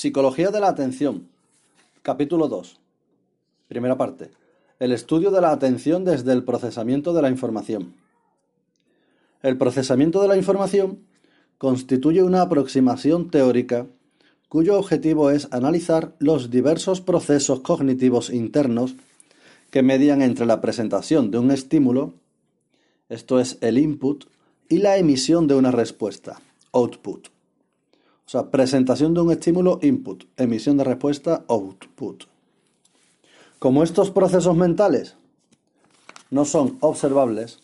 Psicología de la atención. Capítulo 2. Primera parte. El estudio de la atención desde el procesamiento de la información. El procesamiento de la información constituye una aproximación teórica cuyo objetivo es analizar los diversos procesos cognitivos internos que median entre la presentación de un estímulo, esto es el input, y la emisión de una respuesta, output. O sea, presentación de un estímulo, input, emisión de respuesta, output. Como estos procesos mentales no son observables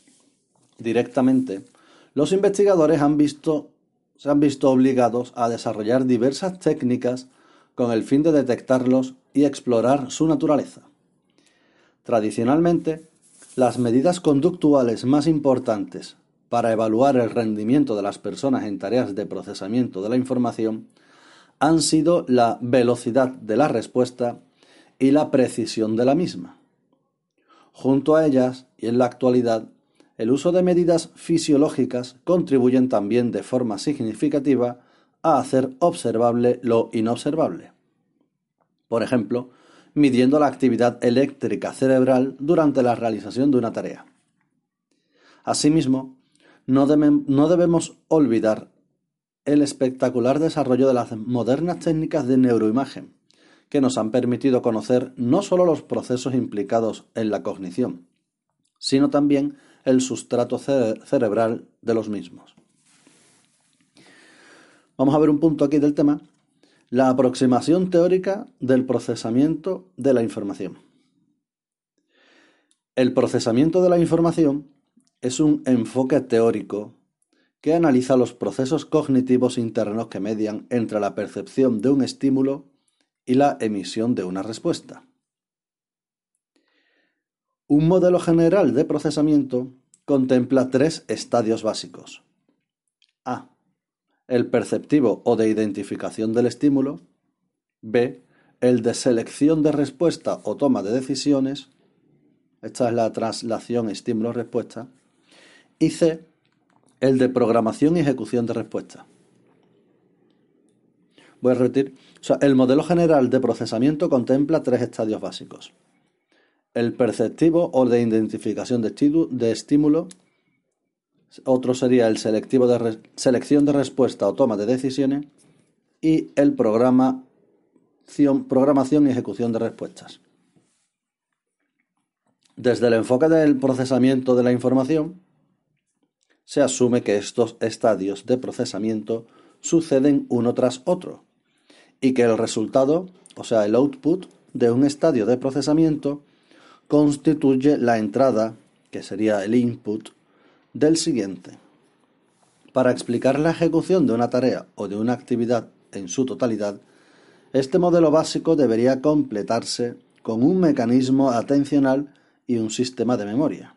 directamente, los investigadores han visto se han visto obligados a desarrollar diversas técnicas con el fin de detectarlos y explorar su naturaleza. Tradicionalmente, las medidas conductuales más importantes para evaluar el rendimiento de las personas en tareas de procesamiento de la información han sido la velocidad de la respuesta y la precisión de la misma. Junto a ellas, y en la actualidad, el uso de medidas fisiológicas contribuyen también de forma significativa a hacer observable lo inobservable. Por ejemplo, midiendo la actividad eléctrica cerebral durante la realización de una tarea. Asimismo, no, no, debemos olvidar el espectacular desarrollo de las modernas técnicas de neuroimagen, que nos han permitido conocer no solo los procesos implicados en la cognición, sino también el sustrato cerebral de los mismos. Vamos a ver un punto aquí del tema, la aproximación teórica del procesamiento de la información. El procesamiento de la información es un enfoque teórico que analiza los procesos cognitivos internos que median entre la percepción de un estímulo y la emisión de una respuesta. Un modelo general de procesamiento contempla tres estadios básicos. A. El perceptivo o de identificación del estímulo. B. El de selección de respuesta o toma de decisiones. Esta es la traslación estímulo-respuesta. Y C. El de programación y ejecución de respuesta. Voy a repetir. el modelo general de procesamiento contempla tres estadios básicos el perceptivo o de identificación de, estímulo. Otro sería el selectivo de selección de respuesta o toma de decisiones. Y el programación, programación y ejecución de respuestas. Desde el enfoque del procesamiento de la información, se asume que estos estadios de procesamiento suceden uno tras otro y que el resultado, o sea, el output de un estadio de procesamiento, constituye la entrada, que sería el input, del siguiente. Para explicar la ejecución de una tarea o de una actividad en su totalidad, este modelo básico debería completarse con un mecanismo atencional y un sistema de memoria.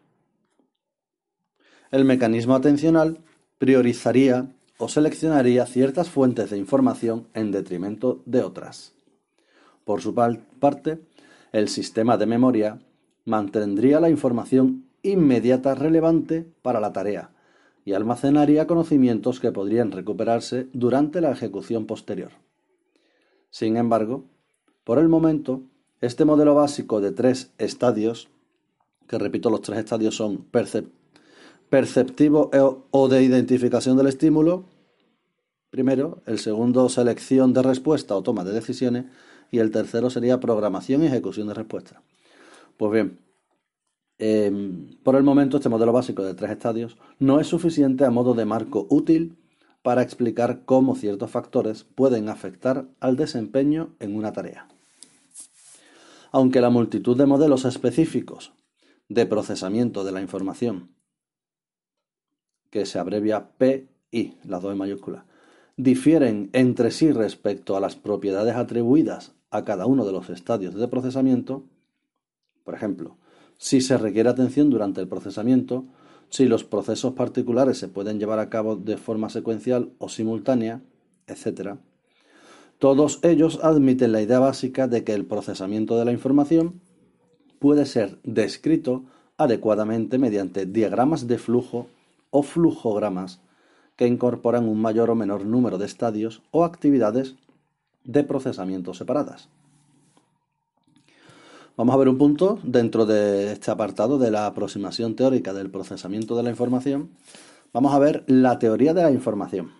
El mecanismo atencional priorizaría o seleccionaría ciertas fuentes de información en detrimento de otras. Por su parte, el sistema de memoria mantendría la información inmediata relevante para la tarea y almacenaría conocimientos que podrían recuperarse durante la ejecución posterior. Sin embargo, por el momento, este modelo básico de tres estadios, que repito, los tres estadios son perceptivo o de identificación del estímulo, primero, el segundo selección de respuesta o toma de decisiones y el tercero sería programación y ejecución de respuesta. Pues bien, em, por el momento este modelo básico de tres estadios no es suficiente a modo de marco útil para explicar cómo ciertos factores pueden afectar al desempeño en una tarea. Aunque la multitud de modelos específicos de procesamiento de la información, que se abrevia PI, las dos en mayúsculas, difieren entre sí respecto a las propiedades atribuidas a cada uno de los estadios de procesamiento, por ejemplo, si se requiere atención durante el procesamiento, si los procesos particulares se pueden llevar a cabo de forma secuencial o simultánea, etc. Todos ellos admiten la idea básica de que el procesamiento de la información puede ser descrito adecuadamente mediante diagramas de flujo o flujogramas que incorporan un mayor o menor número de estadios o actividades de procesamiento separadas. Vamos a ver un punto dentro de este apartado de la aproximación teórica del procesamiento de la información. Vamos a ver la teoría de la información.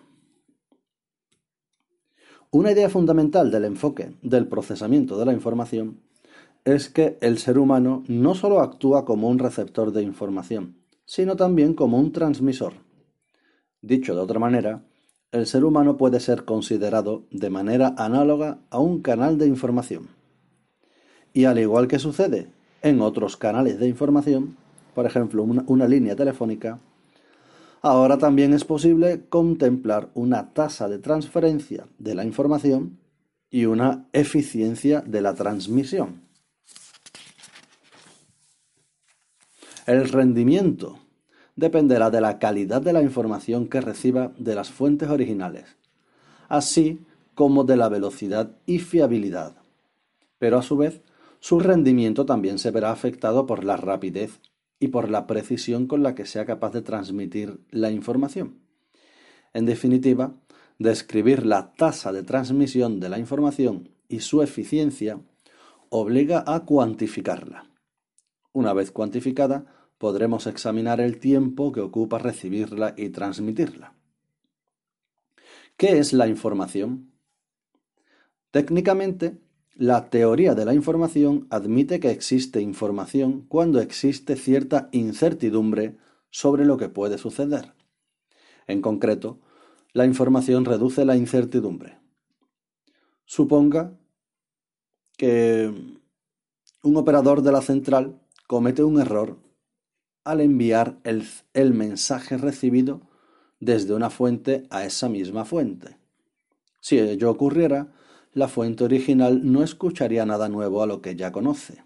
Una idea fundamental del enfoque del procesamiento de la información es que el ser humano no solo actúa como un receptor de información, sino también como un transmisor. Dicho de otra manera, el ser humano puede ser considerado de manera análoga a un canal de información. Y al igual que sucede en otros canales de información, por ejemplo una, línea telefónica, ahora también es posible contemplar una tasa de transferencia de la información y una eficiencia de la transmisión. El rendimiento dependerá de la calidad de la información que reciba de las fuentes originales, así como de la velocidad y fiabilidad, pero a su vez su rendimiento también se verá afectado por la rapidez y por la precisión con la que sea capaz de transmitir la información. En definitiva, describir la tasa de transmisión de la información y su eficiencia obliga a cuantificarla. Una vez cuantificada, podremos examinar el tiempo que ocupa recibirla y transmitirla. ¿Qué es la información? Técnicamente, la teoría de la información admite que existe información cuando existe cierta incertidumbre sobre lo que puede suceder. En concreto, la información reduce la incertidumbre. Suponga que un operador de la central comete un error al enviar el, el, mensaje recibido desde una fuente a esa misma fuente. Si ello ocurriera, la fuente original no escucharía nada nuevo a lo que ya conoce.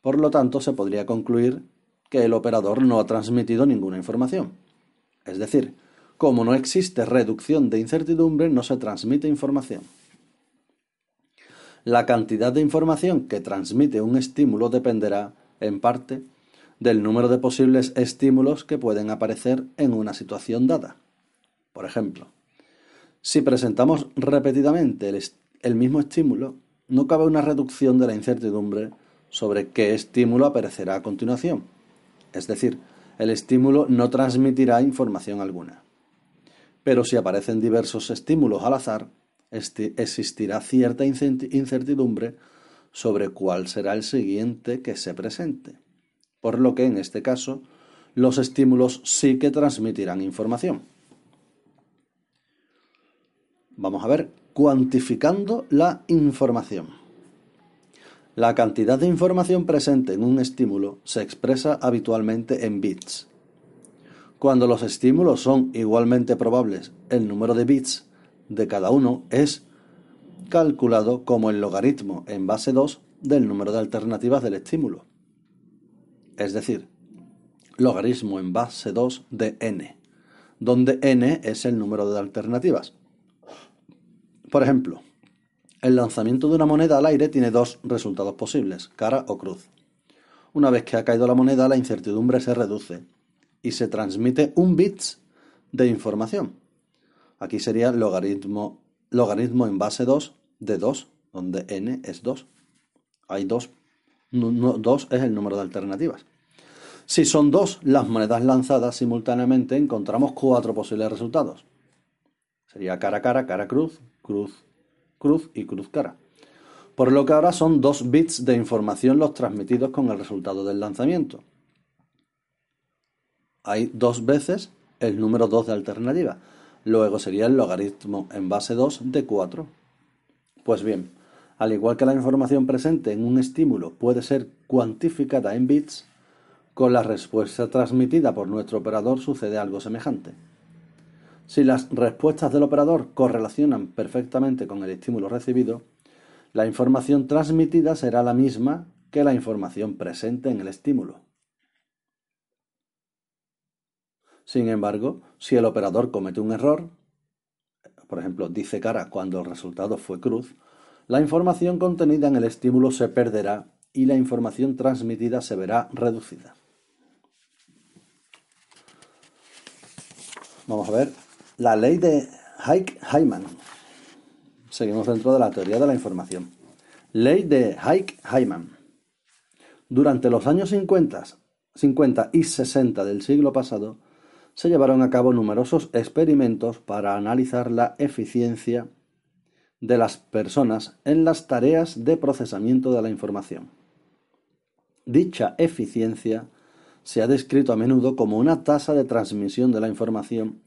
Por lo tanto, se podría concluir que el operador no ha transmitido ninguna información. Es decir, como no existe reducción de incertidumbre, no se transmite información. La cantidad de información que transmite un estímulo dependerá, en parte, del número de posibles estímulos que pueden aparecer en una situación dada. Por ejemplo, si presentamos repetidamente el, mismo estímulo, no cabe una reducción de la incertidumbre sobre qué estímulo aparecerá a continuación. Es decir, el estímulo no transmitirá información alguna. Pero si aparecen diversos estímulos al azar, existirá cierta incertidumbre sobre cuál será el siguiente que se presente. Por lo que en este caso, los estímulos sí que transmitirán información. Vamos a ver cuantificando la información. La cantidad de información presente en un estímulo se expresa habitualmente en bits. Cuando los estímulos son igualmente probables, el número de bits de cada uno es calculado como el logaritmo en base 2 del número de alternativas del estímulo. Es decir, logaritmo en base 2 de n, donde n es el número de alternativas. Por ejemplo, el lanzamiento de una moneda al aire tiene dos resultados posibles, cara o cruz. Una vez que ha caído la moneda, la incertidumbre se reduce y se transmite un bits de información. Aquí sería logaritmo, logaritmo en base 2 de 2, donde n es 2. Hay 2. 2 es el número de alternativas. Si son dos las monedas lanzadas simultáneamente, encontramos cuatro posibles resultados. Sería cara a cara, cara cruz, cruz, cruz y cruz cara. Por lo que ahora son dos bits de información los transmitidos con el resultado del lanzamiento. Hay dos veces el número 2 de alternativa. Luego sería el logaritmo en base 2 de 4. Pues bien, al igual que la información presente en un estímulo puede ser cuantificada en bits, con la respuesta transmitida por nuestro operador sucede algo semejante. Si las respuestas del operador correlacionan perfectamente con el estímulo recibido, la información transmitida será la misma que la información presente en el estímulo. Sin embargo, si el operador comete un error, por ejemplo, dice cara cuando el resultado fue cruz, la información contenida en el estímulo se perderá y la información transmitida se verá reducida. Vamos a ver la ley de Hayek-Hyman. Seguimos dentro de la teoría de la información. Ley de Hayek-Hyman. Durante los años 50, 50 y 60 del siglo pasado, se llevaron a cabo numerosos experimentos para analizar la eficiencia de las personas en las tareas de procesamiento de la información. Dicha eficiencia se ha descrito a menudo como una tasa de transmisión de la información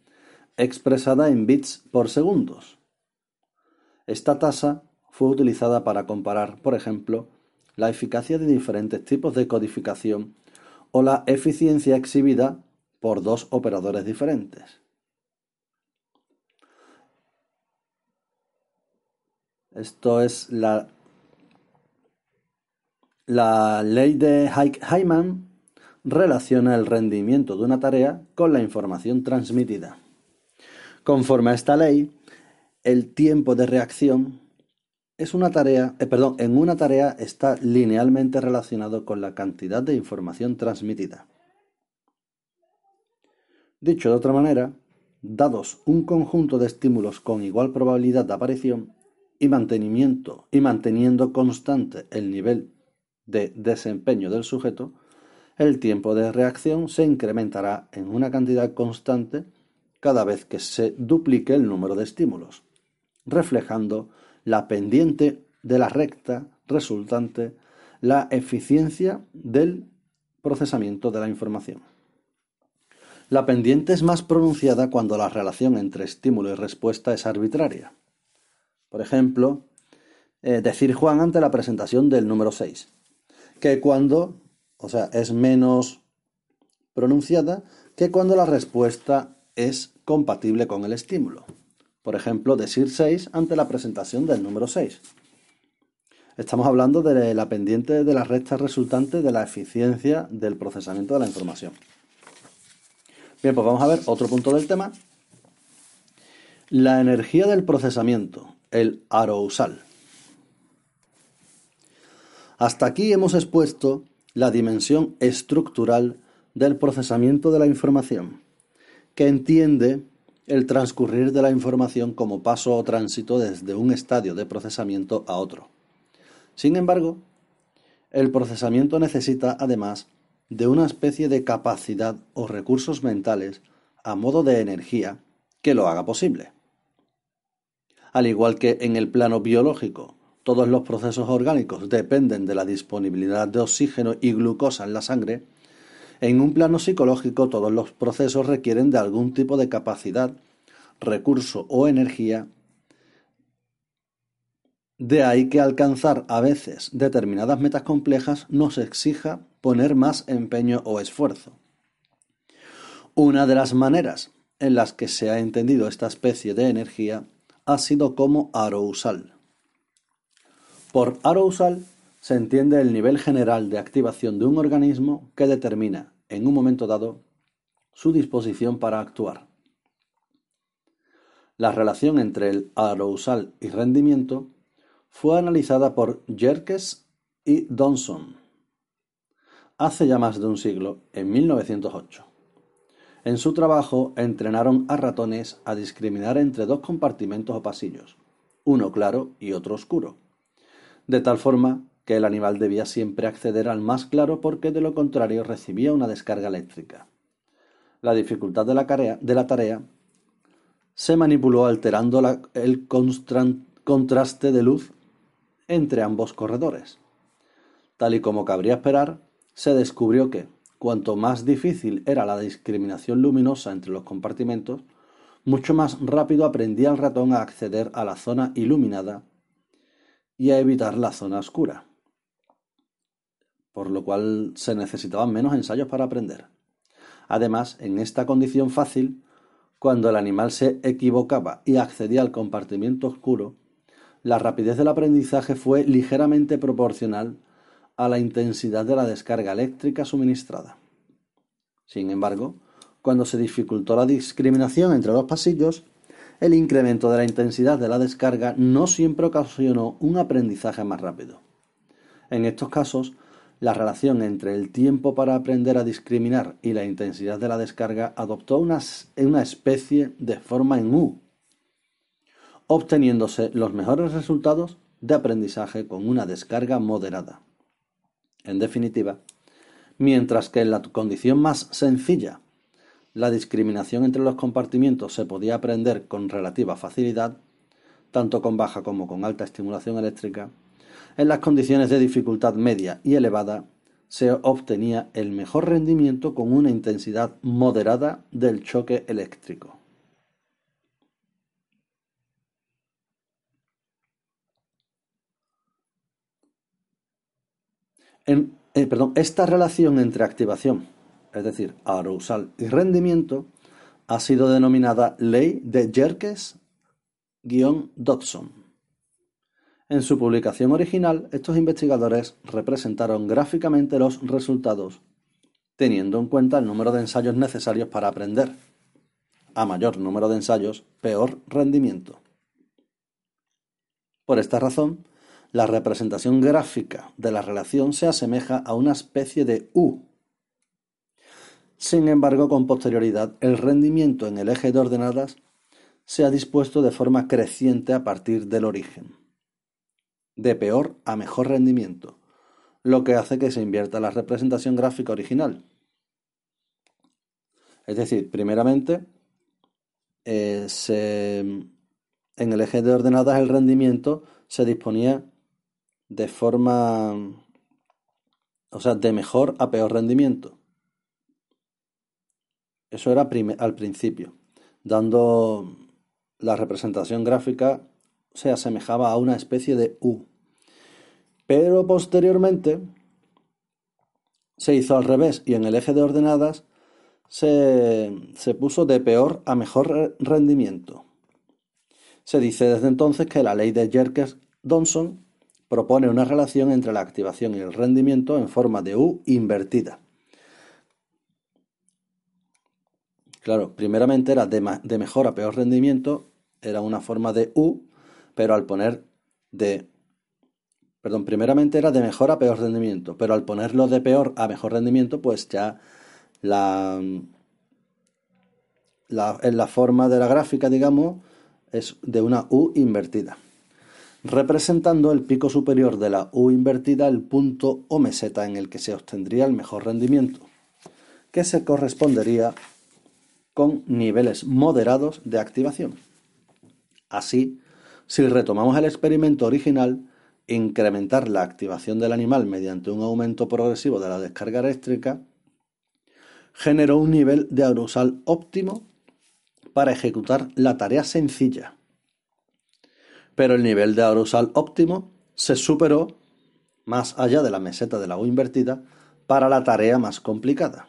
expresada en bits por segundos. Esta tasa fue utilizada para comparar, por ejemplo, la eficacia de diferentes tipos de codificación o la eficiencia exhibida por dos operadores diferentes. Esto es la, la ley de Hayek-Hyman relaciona el rendimiento de una tarea con la información transmitida. Conforme a esta ley, el tiempo de reacción es una tarea, eh, perdón, en una tarea está linealmente relacionado con la cantidad de información transmitida. Dicho de otra manera, dados un conjunto de estímulos con igual probabilidad de aparición y mantenimiento y manteniendo constante el nivel de desempeño del sujeto, el tiempo de reacción se incrementará en una cantidad constante cada vez que se duplique el número de estímulos, reflejando la pendiente de la recta resultante, la eficiencia del procesamiento de la información. La pendiente es más pronunciada cuando la relación entre estímulo y respuesta es arbitraria. Por ejemplo, eh, decir Juan ante la presentación del número 6, que cuando o sea, es menos pronunciada que cuando la respuesta es compatible con el estímulo. Por ejemplo, decir 6 ante la presentación del número 6. Estamos hablando de la pendiente de la recta resultante de la eficiencia del procesamiento de la información. Bien, pues vamos a ver otro punto del tema. La energía del procesamiento, el arousal. Hasta aquí hemos expuesto la dimensión estructural del procesamiento de la información, que entiende el transcurrir de la información como paso o tránsito desde un estadio de procesamiento a otro. Sin embargo, el procesamiento necesita además de una especie de capacidad o recursos mentales a modo de energía que lo haga posible. Al igual que en el plano biológico todos los procesos orgánicos dependen de la disponibilidad de oxígeno y glucosa en la sangre, en un plano psicológico todos los procesos requieren de algún tipo de capacidad, recurso o energía. De ahí que alcanzar a veces determinadas metas complejas nos exija poner más empeño o esfuerzo. Una de las maneras en las que se ha entendido esta especie de energía ha sido como arousal. Por arousal se entiende el nivel general de activación de un organismo que determina, en un momento dado, su disposición para actuar. La relación entre el arousal y rendimiento fue analizada por Jerkes y Donson hace ya más de un siglo, en 1908. En su trabajo entrenaron a ratones a discriminar entre dos compartimentos o pasillos, uno claro y otro oscuro de tal forma que el animal debía siempre acceder al más claro porque de lo contrario recibía una descarga eléctrica. La dificultad de la, tarea, se manipuló alterando el contraste de luz entre ambos corredores. Tal y como cabría esperar, se descubrió que, cuanto más difícil era la discriminación luminosa entre los compartimentos, mucho más rápido aprendía el ratón a acceder a la zona iluminada y a evitar la zona oscura, por lo cual se necesitaban menos ensayos para aprender. Además, en esta condición fácil, cuando el animal se equivocaba y accedía al compartimiento oscuro, la rapidez del aprendizaje fue ligeramente proporcional a la intensidad de la descarga eléctrica suministrada. Sin embargo, cuando se dificultó la discriminación entre los pasillos, el incremento de la intensidad de la descarga no siempre ocasionó un aprendizaje más rápido. En estos casos, la relación entre el tiempo para aprender a discriminar y la intensidad de la descarga adoptó una, especie de forma en U, obteniéndose los mejores resultados de aprendizaje con una descarga moderada. En definitiva, mientras que en la condición más sencilla la discriminación entre los compartimientos se podía aprender con relativa facilidad, tanto con baja como con alta estimulación eléctrica, en las condiciones de dificultad media y elevada se obtenía el mejor rendimiento con una intensidad moderada del choque eléctrico. Eh, esta relación entre activación, es decir, arousal y rendimiento, ha sido denominada ley de Jerkes-Dodson. En su publicación original, estos investigadores representaron gráficamente los resultados, teniendo en cuenta el número de ensayos necesarios para aprender. A mayor número de ensayos, peor rendimiento. Por esta razón, la representación gráfica de la relación se asemeja a una especie de U. Sin embargo, con posterioridad, el rendimiento en el eje de ordenadas se ha dispuesto de forma creciente a partir del origen de peor a mejor rendimiento, lo que hace que se invierta la representación gráfica original. Es decir, primeramente, eh, en el eje de ordenadas el rendimiento se disponía de forma, o sea, de mejor a peor rendimiento. Eso era al principio, dando la representación gráfica se asemejaba a una especie de U. Pero posteriormente se hizo al revés y en el eje de ordenadas se, puso de peor a mejor rendimiento. Se dice desde entonces que la ley de Jerkes-Dodson propone una relación entre la activación y el rendimiento en forma de U invertida. Claro, primeramente era de, mejor a peor rendimiento, era una forma de U, pero al poner de... Perdón, primeramente era de mejor a peor rendimiento, pero al ponerlo de peor a mejor rendimiento, pues ya la, la, en la forma de la gráfica, digamos, es de una U invertida, representando el pico superior de la U invertida, el punto o meseta en el que se obtendría el mejor rendimiento, que se correspondería con niveles moderados de activación. Así, si retomamos el experimento original, incrementar la activación del animal mediante un aumento progresivo de la descarga eléctrica generó un nivel de arousal óptimo para ejecutar la tarea sencilla. Pero el nivel de arousal óptimo se superó más allá de la meseta de la U invertida para la tarea más complicada.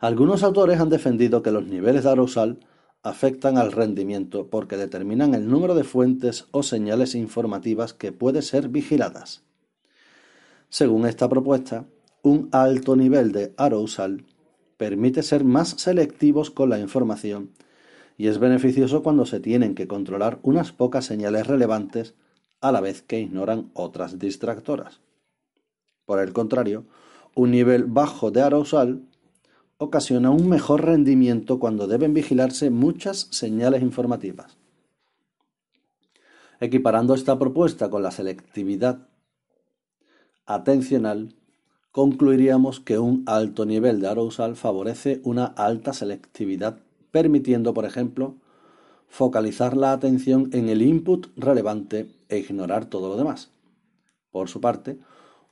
Algunos autores han defendido que los niveles de arousal afectan al rendimiento porque determinan el número de fuentes o señales informativas que puede ser vigiladas. Según esta propuesta, un alto nivel de arousal permite ser más selectivos con la información y es beneficioso cuando se tienen que controlar unas pocas señales relevantes a la vez que ignoran otras distractoras. Por el contrario, un nivel bajo de arousal ocasiona un mejor rendimiento cuando deben vigilarse muchas señales informativas. Equiparando esta propuesta con la selectividad atencional, concluiríamos que un alto nivel de arousal favorece una alta selectividad, permitiendo, por ejemplo, focalizar la atención en el input relevante e ignorar todo lo demás. Por su parte,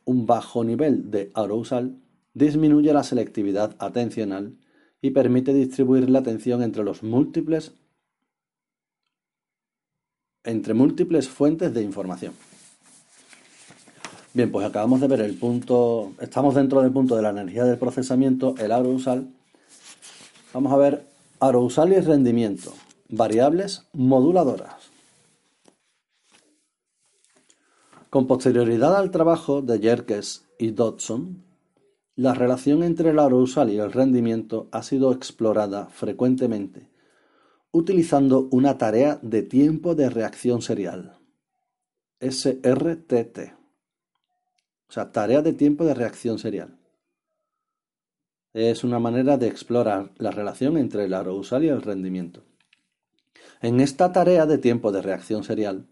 un bajo nivel de arousal disminuye la selectividad atencional y permite distribuir la atención entre los múltiples entre múltiples fuentes de información. Bien, pues acabamos de ver el punto, estamos dentro del punto de la energía del procesamiento, el arousal. Vamos a ver Arousal y rendimiento, variables moduladoras. Con posterioridad al trabajo de Yerkes y Dodson, la relación entre el arousal y el rendimiento ha sido explorada frecuentemente utilizando una tarea de tiempo de reacción serial, SRTT. O sea, tarea de tiempo de reacción serial. Es una manera de explorar la relación entre el arousal y el rendimiento. En esta tarea de tiempo de reacción serial,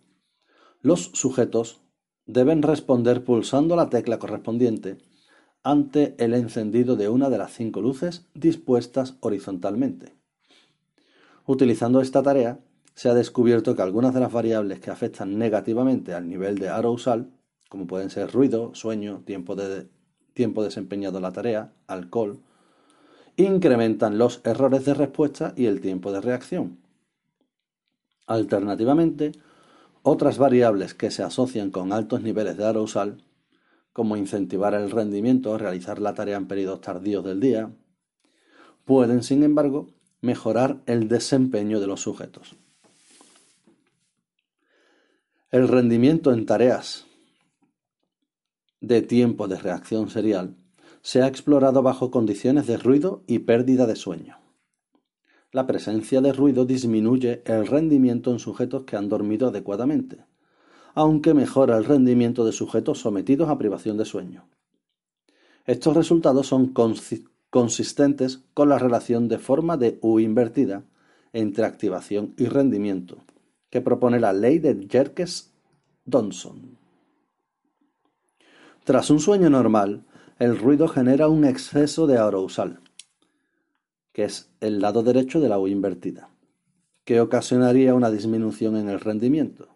los sujetos deben responder pulsando la tecla correspondiente ante el encendido de una de las cinco luces dispuestas horizontalmente. Utilizando esta tarea, se ha descubierto que algunas de las variables que afectan negativamente al nivel de arousal, como pueden ser ruido, sueño, tiempo, de, tiempo desempeñado en la tarea, alcohol, incrementan los errores de respuesta y el tiempo de reacción. Alternativamente, otras variables que se asocian con altos niveles de arousal, como incentivar el rendimiento o realizar la tarea en periodos tardíos del día, pueden, sin embargo, mejorar el desempeño de los sujetos. El rendimiento en tareas de tiempo de reacción serial se ha explorado bajo condiciones de ruido y pérdida de sueño. La presencia de ruido disminuye el rendimiento en sujetos que han dormido adecuadamente, aunque mejora el rendimiento de sujetos sometidos a privación de sueño. Estos resultados son consistentes con la relación de forma de U invertida entre activación y rendimiento, que propone la ley de Jerkes-Donson. Tras un sueño normal, el ruido genera un exceso de arousal, que es el lado derecho de la U invertida, que ocasionaría una disminución en el rendimiento.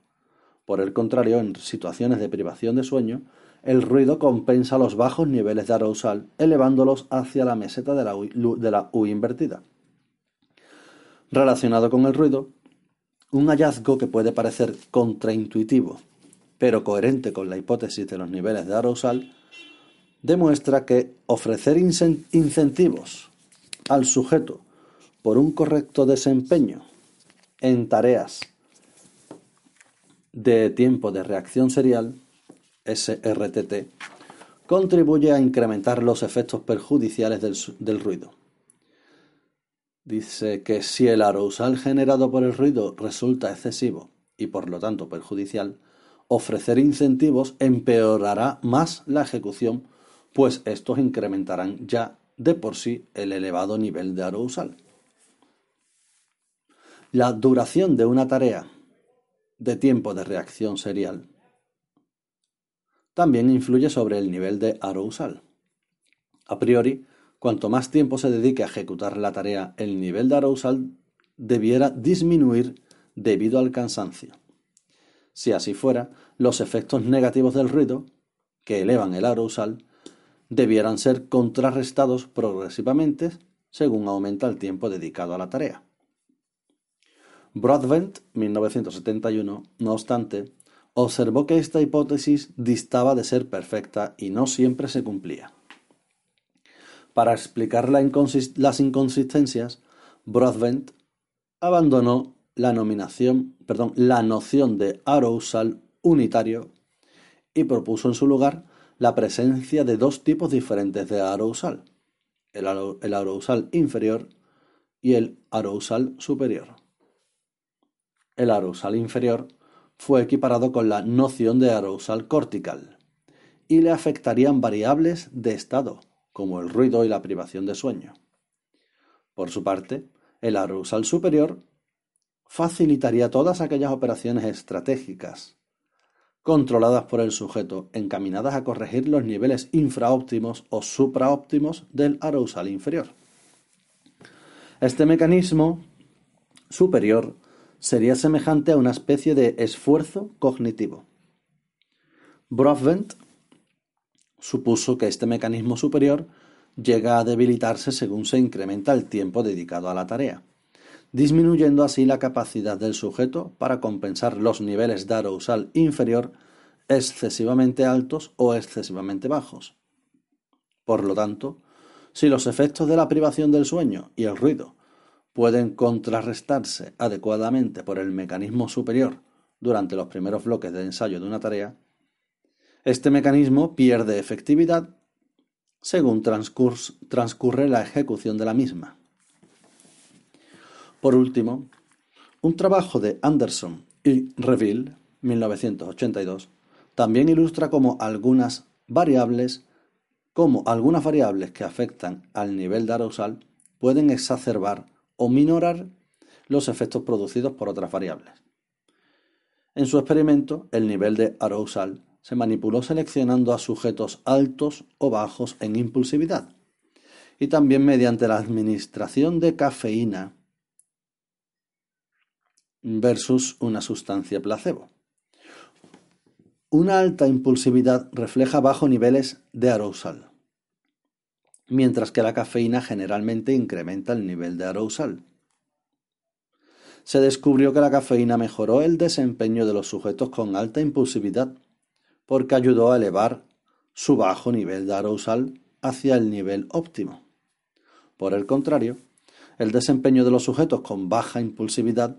Por el contrario, en situaciones de privación de sueño, el ruido compensa los bajos niveles de arousal, elevándolos hacia la meseta de la, U, invertida. Relacionado con el ruido, un hallazgo que puede parecer contraintuitivo, pero coherente con la hipótesis de los niveles de arousal, demuestra que ofrecer incentivos al sujeto por un correcto desempeño en tareas de tiempo de reacción serial SRTT, contribuye a incrementar los efectos perjudiciales del, ruido. Dice que si el arousal generado por el ruido resulta excesivo y por lo tanto perjudicial, ofrecer incentivos empeorará más la ejecución, pues estos incrementarán ya de por sí el elevado nivel de arousal. La duración de una tarea de tiempo de reacción serial también influye sobre el nivel de arousal. A priori, cuanto más tiempo se dedique a ejecutar la tarea, el nivel de arousal debiera disminuir debido al cansancio. Si así fuera, los efectos negativos del ruido, que elevan el arousal, debieran ser contrarrestados progresivamente según aumenta el tiempo dedicado a la tarea. Broadbent, 1971, no obstante, observó que esta hipótesis distaba de ser perfecta y no siempre se cumplía. Para explicar las inconsistencias, Broadbent abandonó la, la noción de arousal unitario y propuso en su lugar la presencia de dos tipos diferentes de arousal, el, el inferior y el arousal superior. El arousal inferior fue equiparado con la noción de arousal cortical y le afectarían variables de estado, como el ruido y la privación de sueño. Por su parte, el arousal superior facilitaría todas aquellas operaciones estratégicas controladas por el sujeto, encaminadas a corregir los niveles infraóptimos o supraóptimos del arousal inferior. Este mecanismo superior sería semejante a una especie de esfuerzo cognitivo. Broadbent supuso que este mecanismo superior llega a debilitarse según se incrementa el tiempo dedicado a la tarea, disminuyendo así la capacidad del sujeto para compensar los niveles de arousal inferior excesivamente altos o excesivamente bajos. Por lo tanto, si los efectos de la privación del sueño y el ruido pueden contrarrestarse adecuadamente por el mecanismo superior durante los primeros bloques de ensayo de una tarea, este mecanismo pierde efectividad según transcurre la ejecución de la misma. Por último, un trabajo de Anderson y Reville, 1982, también ilustra cómo algunas variables, algunas variables que afectan al nivel de arousal pueden exacerbar o minorar los efectos producidos por otras variables. En su experimento, el nivel de arousal se manipuló seleccionando a sujetos altos o bajos en impulsividad y también mediante la administración de cafeína versus una sustancia placebo. Una alta impulsividad refleja bajos niveles de arousal, mientras que la cafeína generalmente incrementa el nivel de arousal. Se descubrió que la cafeína mejoró el desempeño de los sujetos con alta impulsividad porque ayudó a elevar su bajo nivel de arousal hacia el nivel óptimo. Por el contrario, el desempeño de los sujetos con baja impulsividad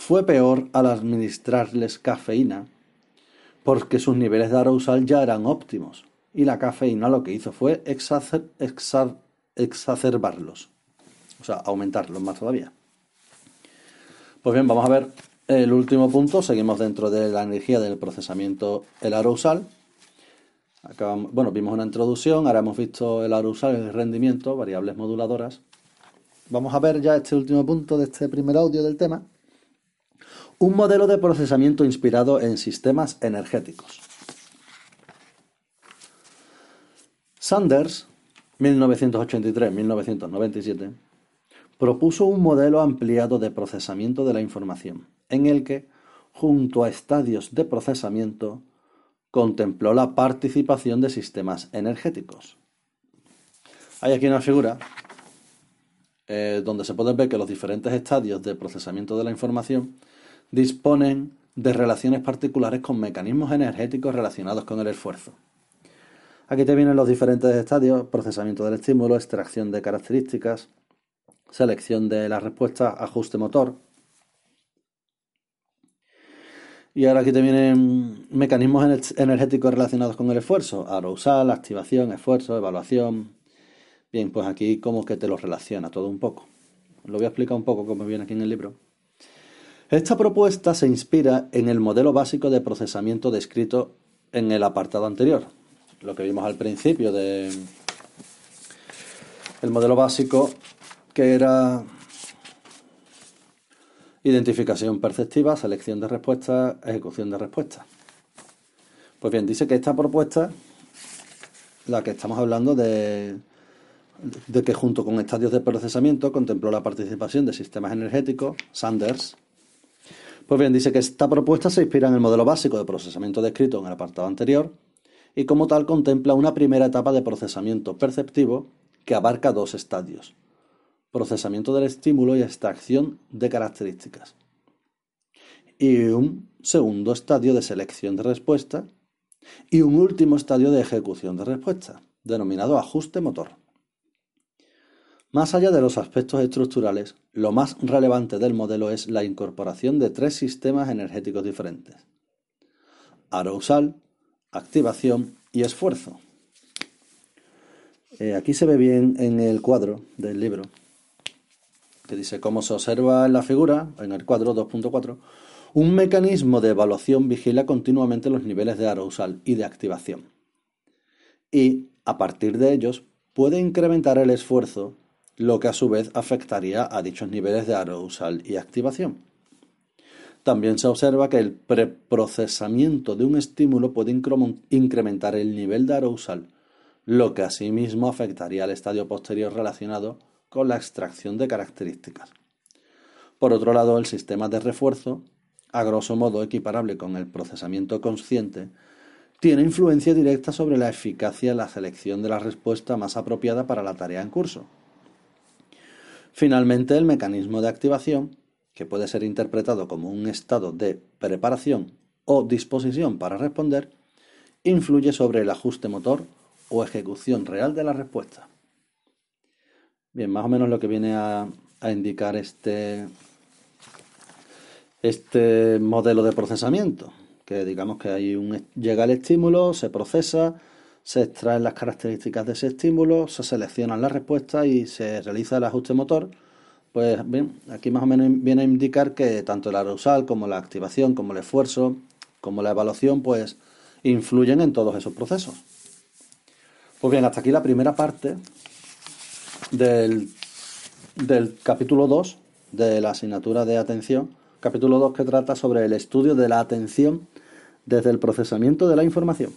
fue peor al administrarles cafeína porque sus niveles de arousal ya eran óptimos y la cafeína lo que hizo fue exacerbarlos, o sea, aumentarlos más todavía. Pues bien, vamos a ver el último punto, seguimos dentro de la energía del procesamiento, el arousal. bueno, vimos una introducción, ahora hemos visto el arousal, el rendimiento, variables moduladoras. Vamos a ver ya este último punto de este primer audio del tema. Un modelo de procesamiento inspirado en sistemas energéticos. Sanders, 1983-1997, propuso un modelo ampliado de procesamiento de la información en el que, junto a estadios de procesamiento, contempló la participación de sistemas energéticos. Hay aquí una figura eh, donde se puede ver que los diferentes estadios de procesamiento de la información disponen de relaciones particulares con mecanismos energéticos relacionados con el esfuerzo. Aquí te vienen los diferentes estadios, procesamiento del estímulo, extracción de características, selección de la respuesta, ajuste motor, Y ahora aquí te vienen mecanismos energéticos relacionados con el esfuerzo. Arousal, activación, esfuerzo, evaluación. Bien, pues aquí como que te lo relaciona todo un poco. Lo voy a explicar un poco como viene aquí en el libro. Esta propuesta se inspira en el modelo básico de procesamiento descrito en el apartado anterior. Lo que vimos al principio de el modelo básico que era Identificación perceptiva, selección de respuestas, ejecución de respuestas. Pues bien, dice que esta propuesta, la que estamos hablando de, de que junto con estadios de procesamiento contempló la participación de sistemas energéticos, Sanders. Pues bien, dice que esta propuesta se inspira en el modelo básico de procesamiento descrito en el apartado anterior y como tal contempla una primera etapa de procesamiento perceptivo que abarca dos estadios procesamiento del estímulo y extracción de características. Y un segundo estadio de selección de respuesta y un último estadio de ejecución de respuesta, denominado ajuste motor. Más allá de los aspectos estructurales, lo más relevante del modelo es la incorporación de tres sistemas energéticos diferentes. Arousal, activación y esfuerzo. Eh, aquí se ve bien en el cuadro del libro que dice, como se observa en la figura, en el cuadro 2.4, un mecanismo de evaluación vigila continuamente los niveles de arousal y de activación. Y, a partir de ellos, puede incrementar el esfuerzo, lo que a su vez afectaría a dichos niveles de arousal y activación. También se observa que el preprocesamiento de un estímulo puede incrementar el nivel de arousal, lo que asimismo afectaría al estadio posterior relacionado con la extracción de características. Por otro lado, el sistema de refuerzo, a grosso modo equiparable con el procesamiento consciente, tiene influencia directa sobre la eficacia en la selección de la respuesta más apropiada para la tarea en curso. Finalmente, el mecanismo de activación, que puede ser interpretado como un estado de preparación o disposición para responder, influye sobre el ajuste motor o ejecución real de la respuesta. Bien, más o menos lo que viene a, indicar este, este modelo de procesamiento, que digamos que hay un, llega el estímulo, se procesa, se extraen las características de ese estímulo, se seleccionan las respuestas y se realiza el ajuste motor. Pues bien, aquí más o menos viene a indicar que tanto el arousal como la activación, como el esfuerzo, como la evaluación, pues influyen en todos esos procesos. Pues bien, hasta aquí la primera parte del, del capítulo 2 de la asignatura de atención, capítulo 2 que trata sobre el estudio de la atención desde el procesamiento de la información.